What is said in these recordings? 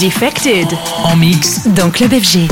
Defected. En mix. Dans Club FG.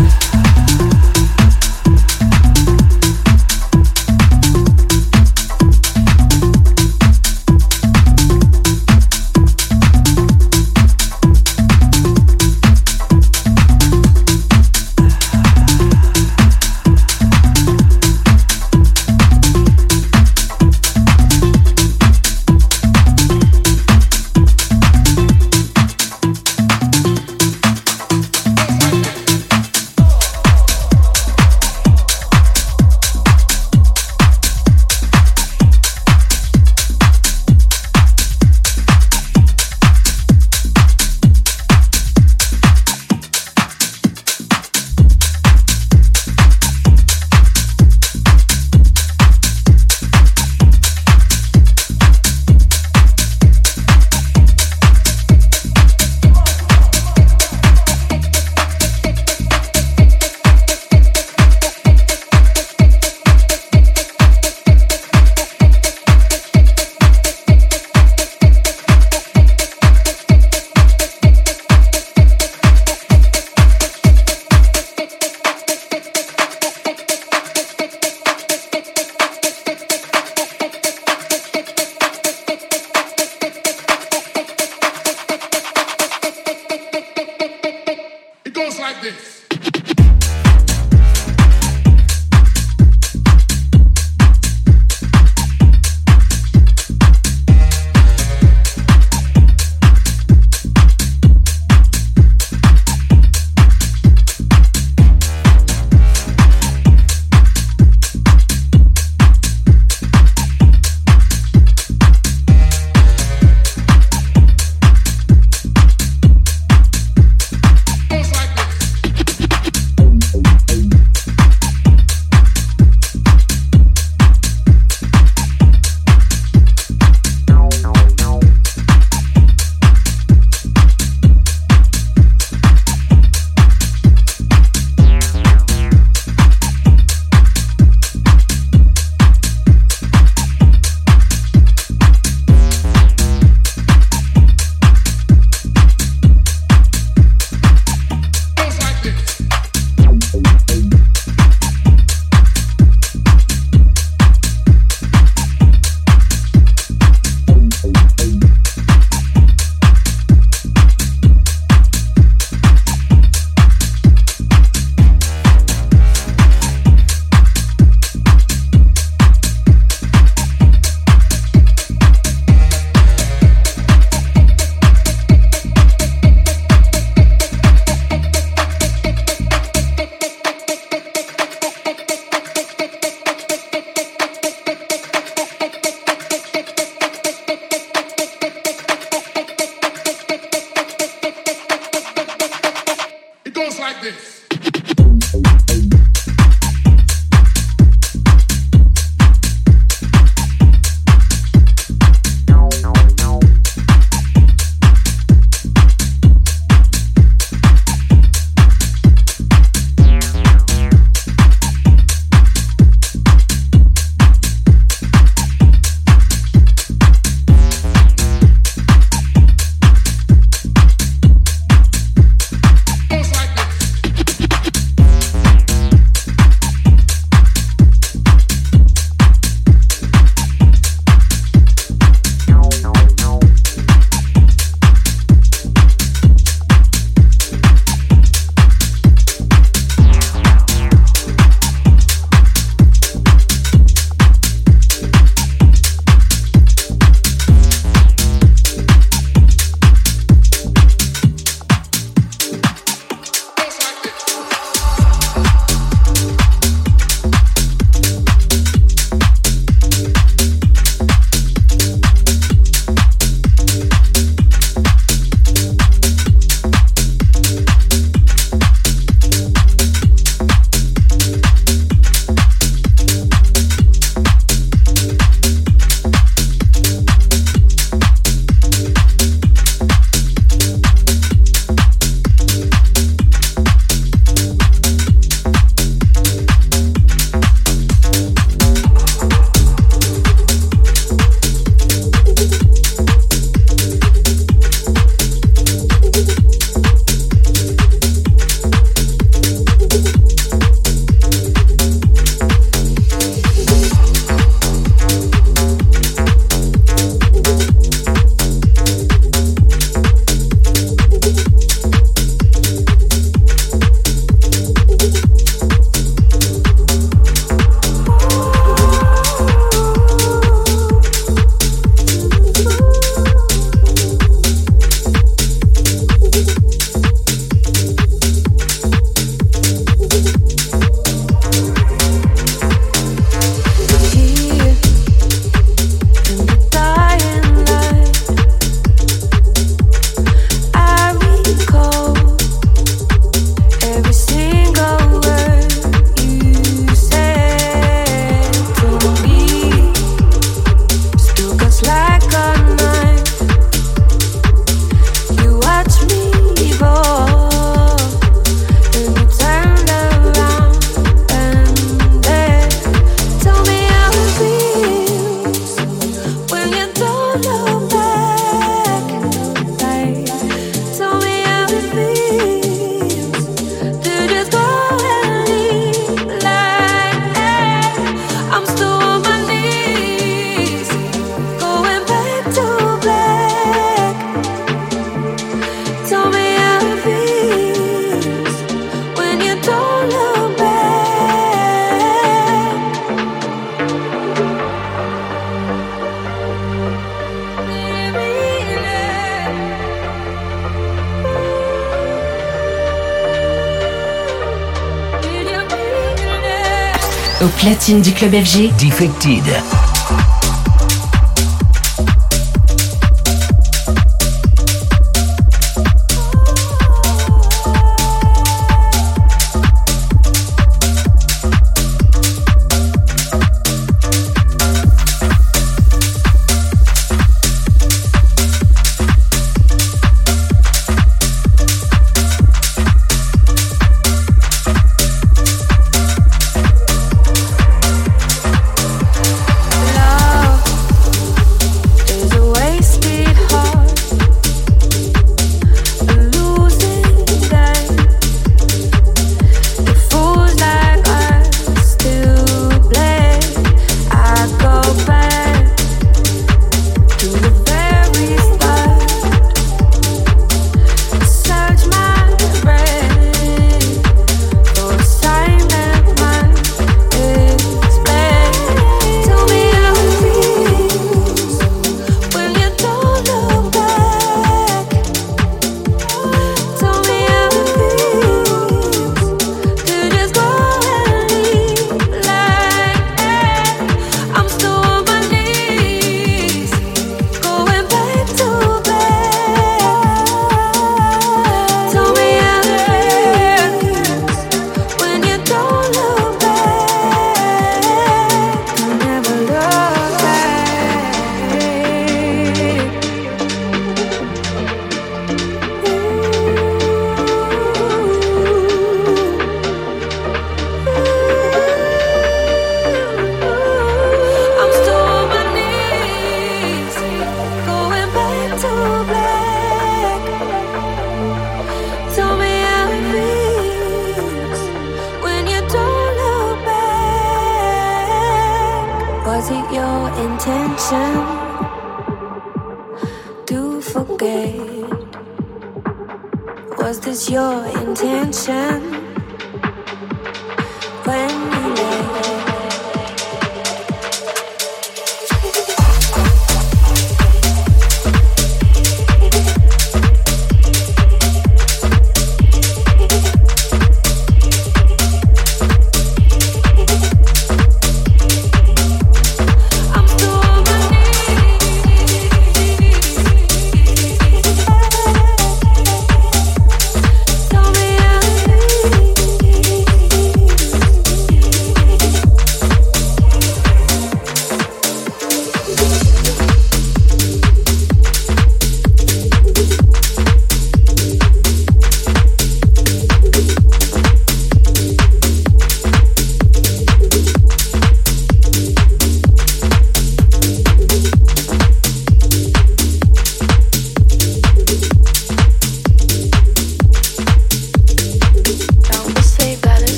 Du club FG. Defected.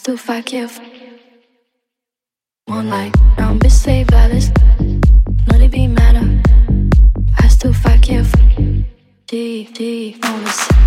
still verkehrt. One light, round bis safe alles. Nur die I still du you. Deep, deep, alles.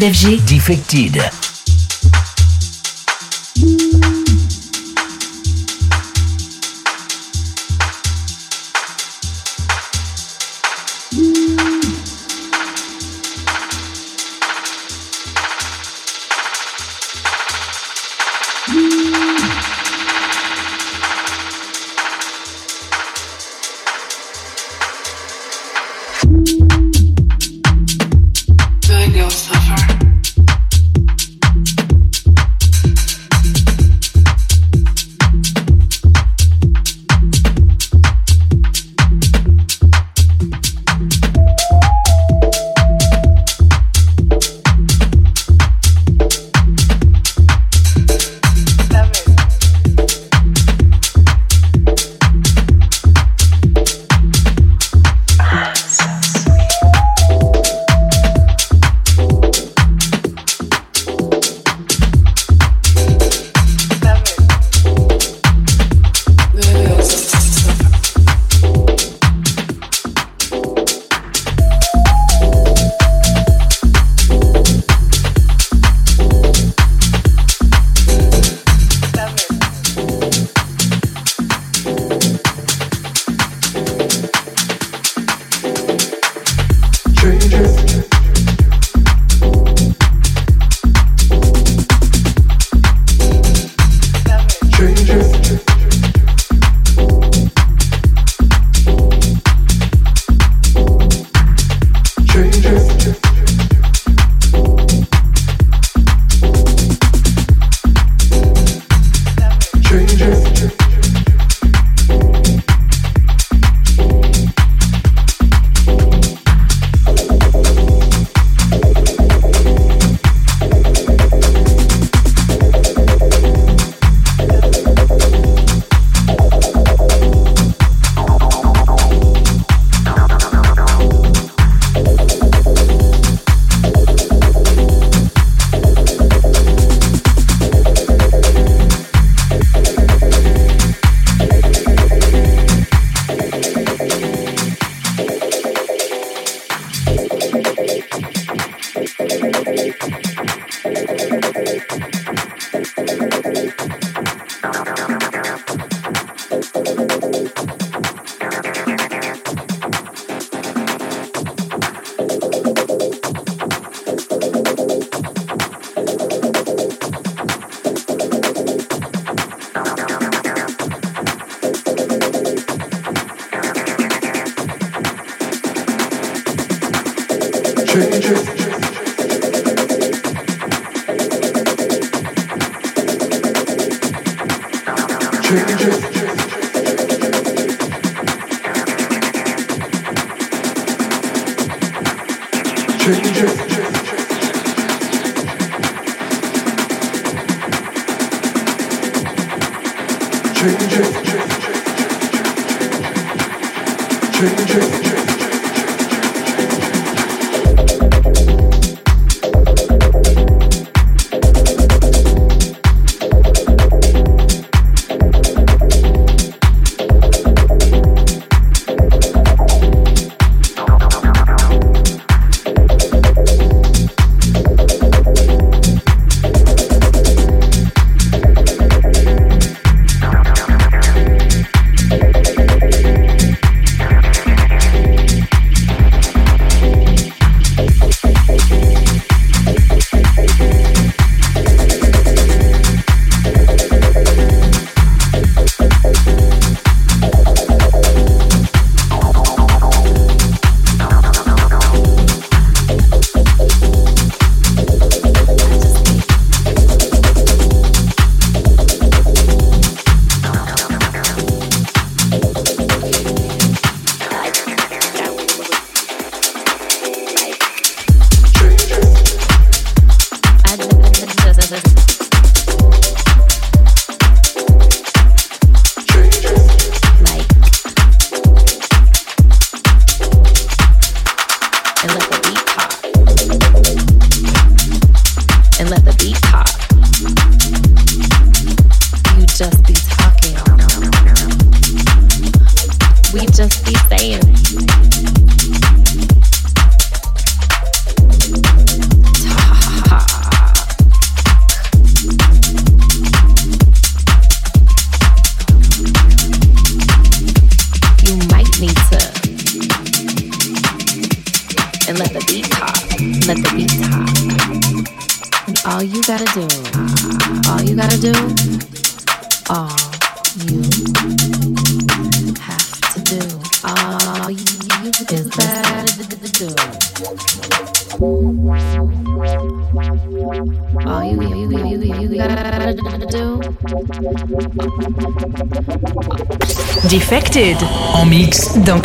Defg. Defected.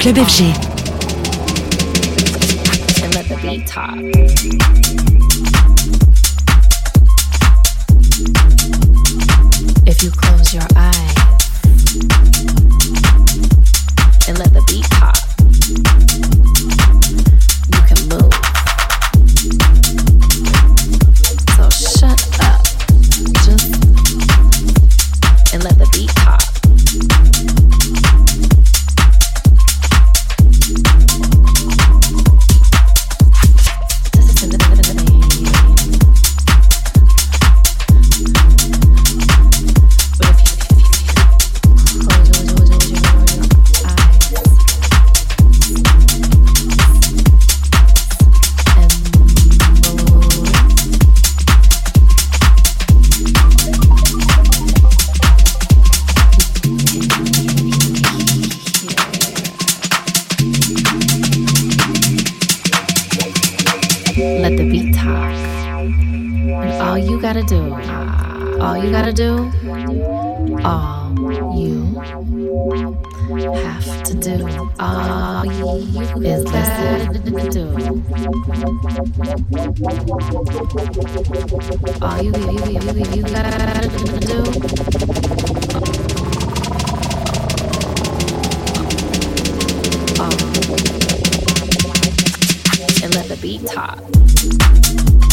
Club FG. The. If you close your eyes. do, all you have to do, all you is listen do. All you, you, you, you, you gotta do. All. And let the beat talk.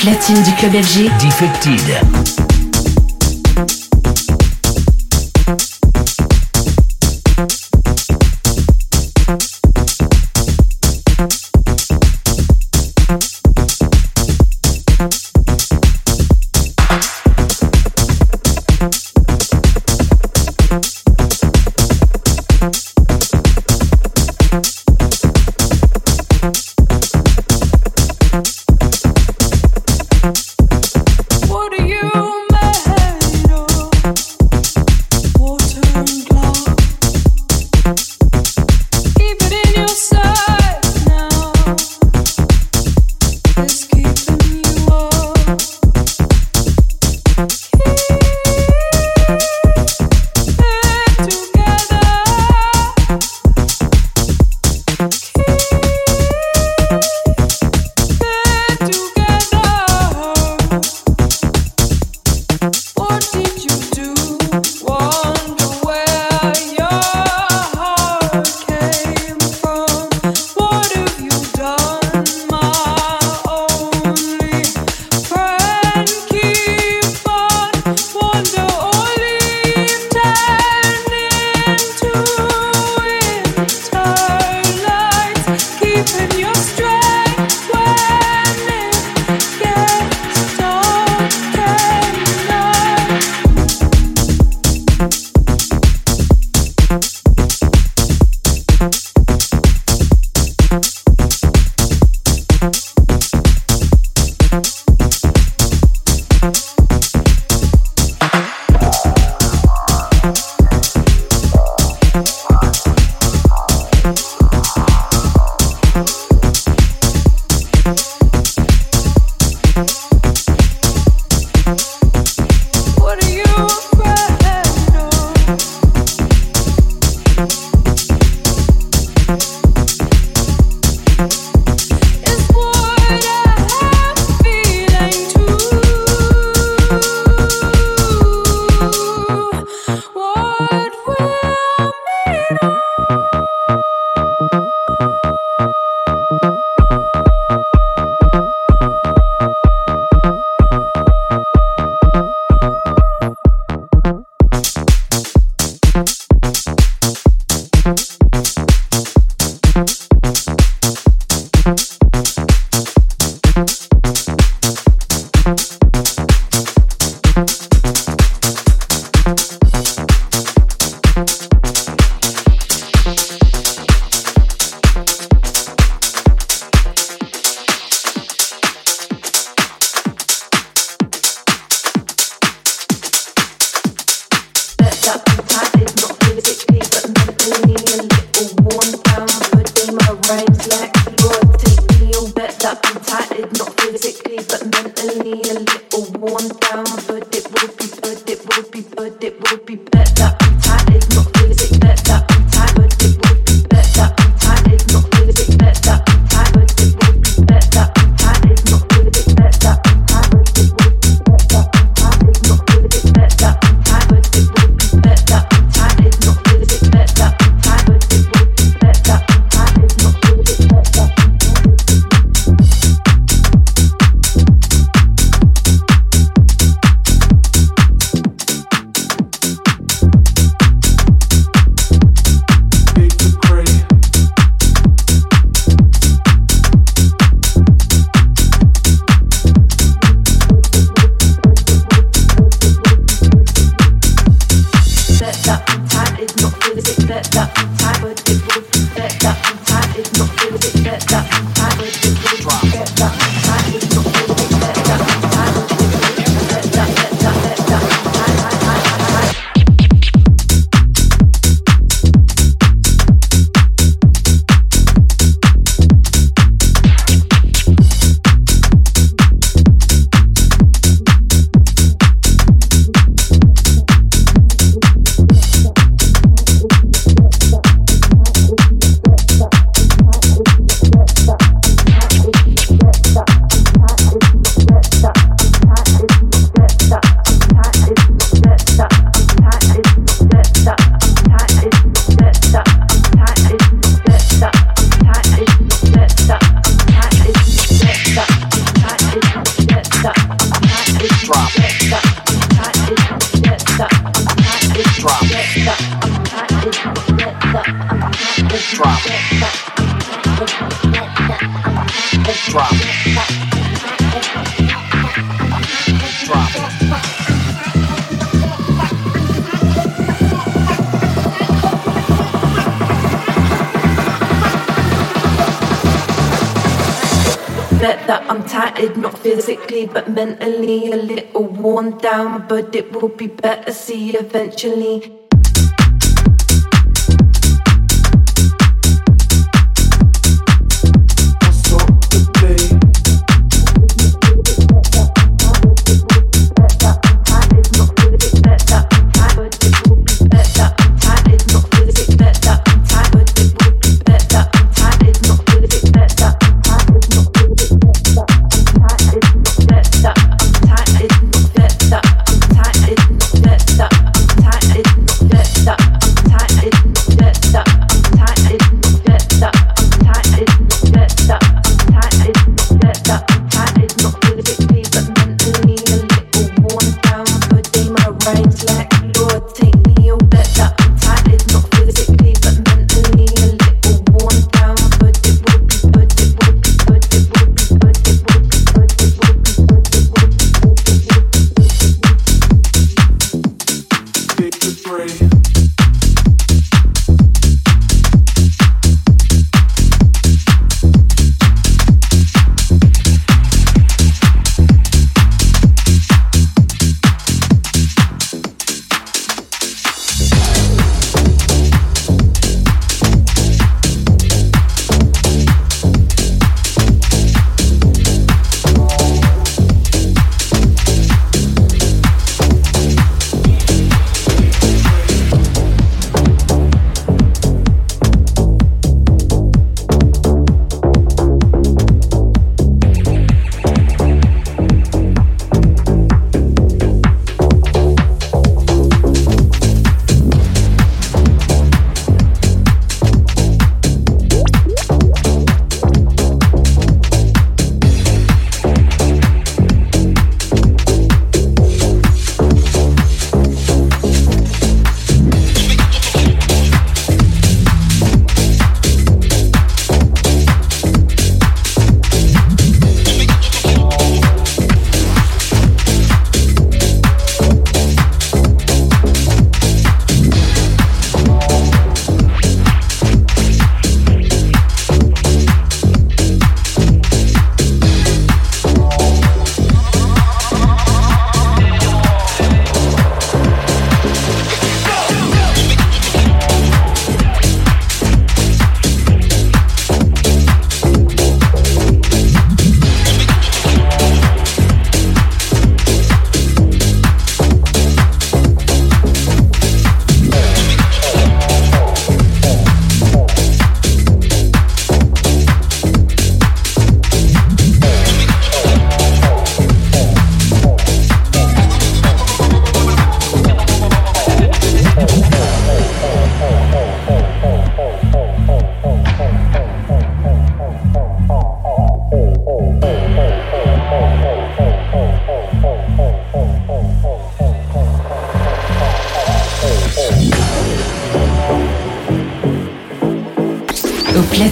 Platine du club FG. Defected. But mentally a little worn down. But it will be better, see eventually.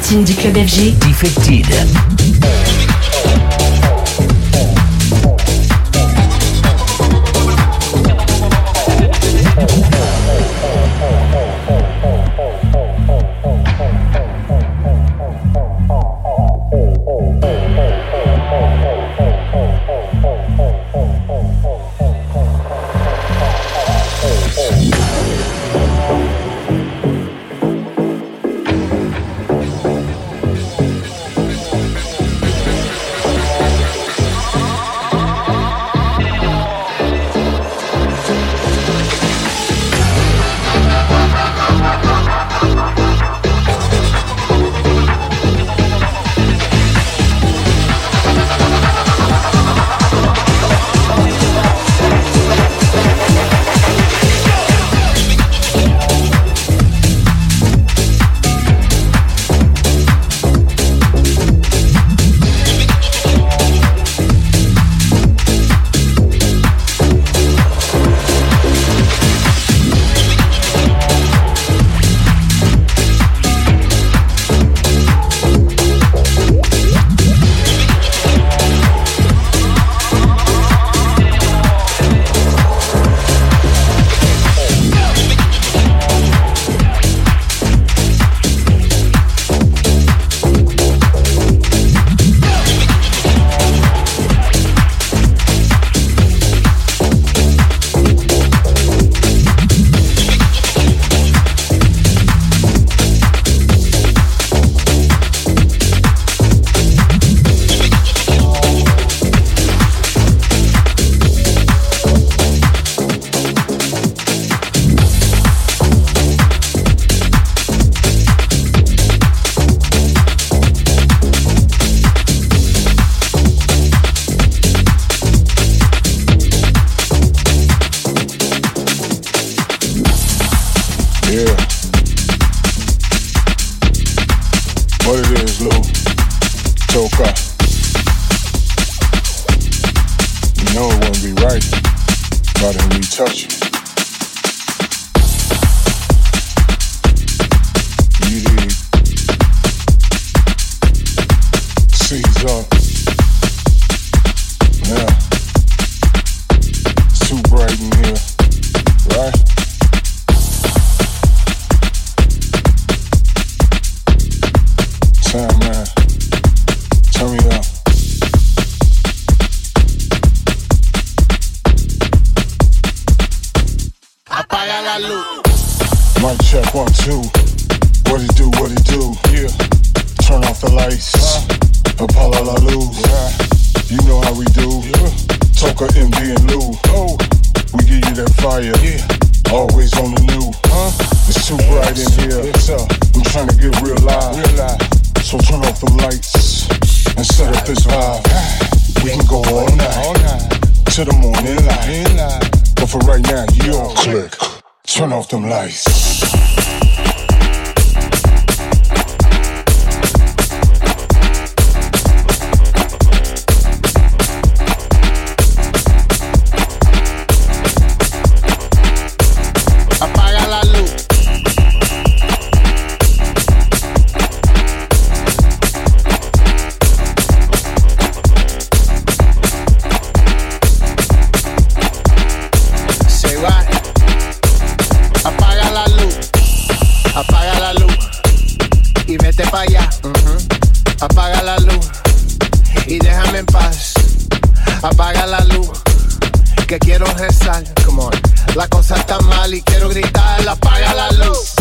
Platine du club FG. vete para allá. Apaga la luz y déjame en paz. Apaga la luz que quiero rezar. Come on. La cosa está mal y quiero gritar. Apaga la luz.